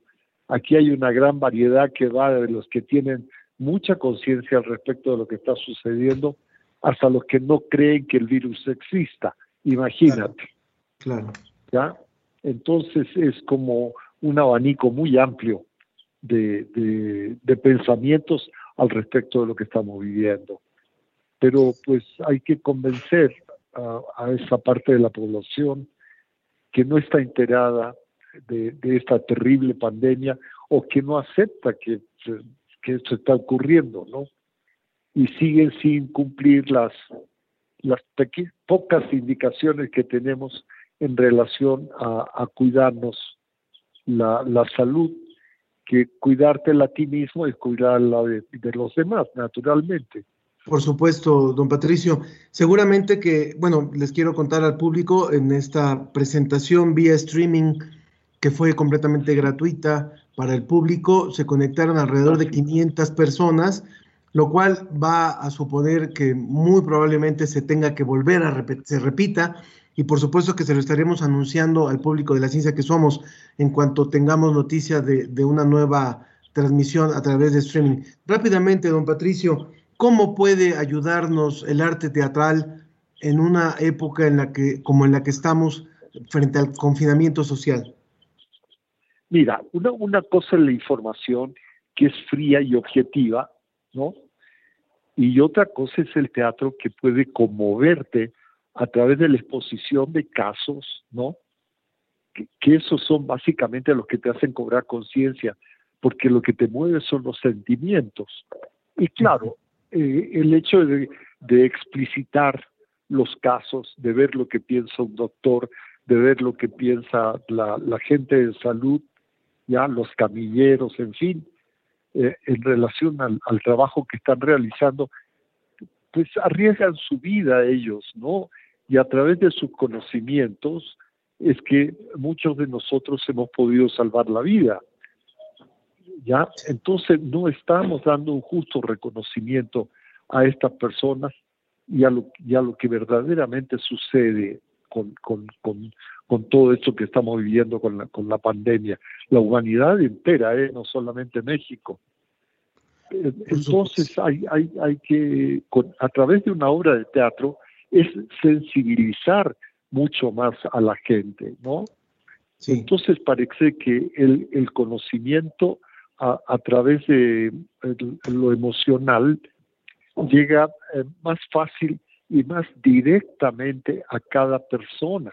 aquí hay una gran variedad que va de los que tienen mucha conciencia al respecto de lo que está sucediendo hasta los que no creen que el virus exista. Imagínate. Claro. ¿Ya? Entonces es como un abanico muy amplio de, de, pensamientos al respecto de lo que estamos viviendo. Pero pues hay que convencer a, a esa parte de la población que no está enterada de, de, esta terrible pandemia o que no acepta que, que esto está ocurriendo, ¿no? Y siguen sin cumplir las, las pocas indicaciones que tenemos en relación a, cuidarnos la, la, salud, que cuidártela a ti mismo es cuidarla de, de los demás, naturalmente. Por supuesto, don Patricio. Seguramente que, bueno, les quiero contar al público en esta presentación vía streaming que fue completamente gratuita para el público, se conectaron alrededor de 500 personas, lo cual va a suponer que muy probablemente se tenga que volver a repetir, se repita y por supuesto que se lo estaremos anunciando al público de la ciencia que somos en cuanto tengamos noticia de, de una nueva transmisión a través de streaming. Rápidamente, don Patricio, ¿cómo puede ayudarnos el arte teatral en una época en la que, como en la que estamos frente al confinamiento social? Mira, una, una cosa es la información que es fría y objetiva, ¿no? Y otra cosa es el teatro que puede conmoverte a través de la exposición de casos, ¿no? Que, esos son básicamente los que te hacen cobrar conciencia, porque lo que te mueve son los sentimientos. Y claro, eh, el hecho de, explicitar los casos, de ver lo que piensa un doctor, de ver lo que piensa la, gente de salud, ya los camilleros, en fin, eh, en relación al, trabajo que están realizando, pues arriesgan su vida ellos, ¿no? y a través de sus conocimientos es que muchos de nosotros hemos podido salvar la vida. ¿Ya? Entonces no estamos dando un justo reconocimiento a estas personas y a lo, lo que verdaderamente sucede con, con, todo esto que estamos viviendo con la, con la pandemia. La humanidad entera, ¿eh? no solamente México. Entonces hay, hay, hay que, a través de una obra de teatro, es sensibilizar mucho más a la gente, ¿no? Entonces parece que el, el conocimiento a, a, través de lo emocional llega eh, más fácil y más directamente a cada persona,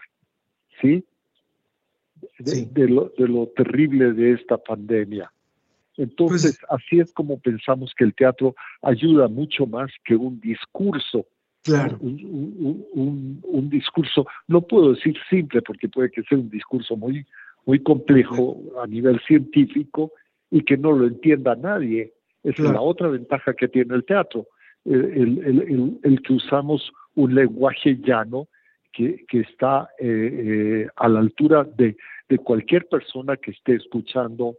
¿sí? De, lo, de lo terrible de esta pandemia. Entonces, pues así es como pensamos que el teatro ayuda mucho más que un discurso Claro. Un, un, discurso, no puedo decir simple porque puede que sea un discurso muy, muy complejo a nivel científico y que no lo entienda nadie. es la otra ventaja que tiene el teatro, el, el, el, que usamos un lenguaje llano que, que está eh, eh, a la altura de, de, cualquier persona que esté escuchando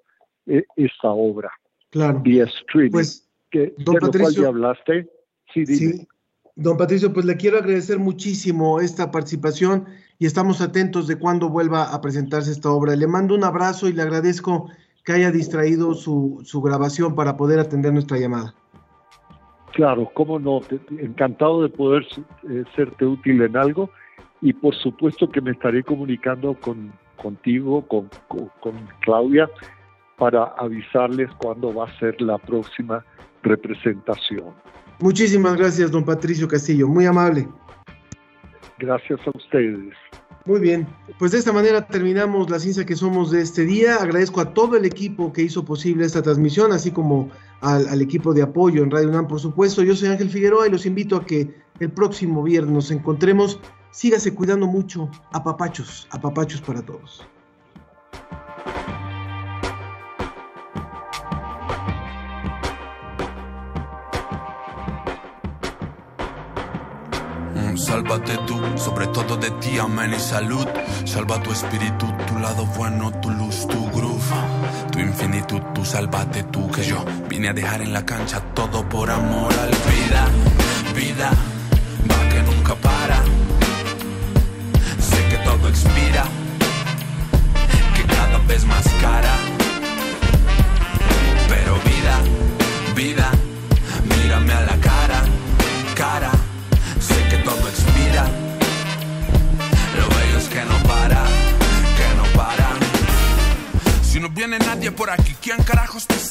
eh, esta obra. Claro. Vía streaming. Pues, que, de lo cual ya hablaste. Sí, sí, Don Patricio, pues le quiero agradecer muchísimo esta participación y estamos atentos de cuándo vuelva a presentarse esta obra. Le mando un abrazo y le agradezco que haya distraído su, su grabación para poder atender nuestra llamada. Claro, cómo no, encantado de poder eh, serte útil en algo y por supuesto que me estaré comunicando con, contigo, con, con Claudia, para avisarles cuándo va a ser la próxima representación. Muchísimas gracias, don Patricio Castillo, muy amable. Gracias a ustedes. Muy bien, pues de esta manera terminamos la ciencia que somos de este día. Agradezco a todo el equipo que hizo posible esta transmisión, así como al, equipo de apoyo en Radio UNAM, por supuesto. Yo soy Ángel Figueroa y los invito a que el próximo viernes nos encontremos. Sígase cuidando mucho. A papachos, a papachos para todos. Sálvate tú, sobre todo de ti, amén y salud. Salva tu espíritu, tu lado bueno, tu luz, tu groove. Tu infinitud, tu sálvate tú, que yo vine a dejar en la cancha todo por amor al vida. Vida, va que nunca para que todo expira, que cada vez más cara. Pero vida, vida, mírame a la cara, cara. Sé que todo expira, lo bello es que no para, que no para. Si no viene nadie por aquí, ¿quién carajos te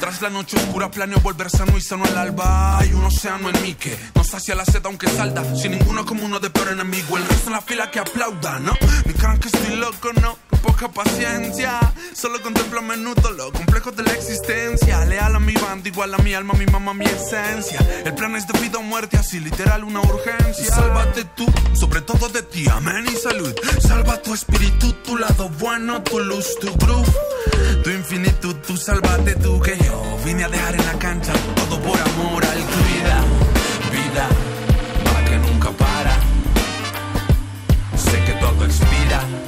tras la noche oscura planeo volver sano y sano al alba. Hay un océano en mí que no sacia la sed aunque salda. Sin ninguno como uno de peor enemigo. El resto en la fila que aplauda, ¿no? Me crean que estoy loco, no poca paciencia. Solo contemplo a menudo lo complejo de la existencia. Leal a mi banda, igual a mi alma, mi mamá, mi esencia. El plan es de vida o muerte, así literal una urgencia. Sálvate tú, sobre todo de ti, amén y salud. Salva tu espíritu, tu lado bueno, tu luz, tu groove. Tu infinitud, tú sálvate tú, que yo vine a dejar en la cancha todo por amor al vida, vida, para que nunca para. Sé que todo expira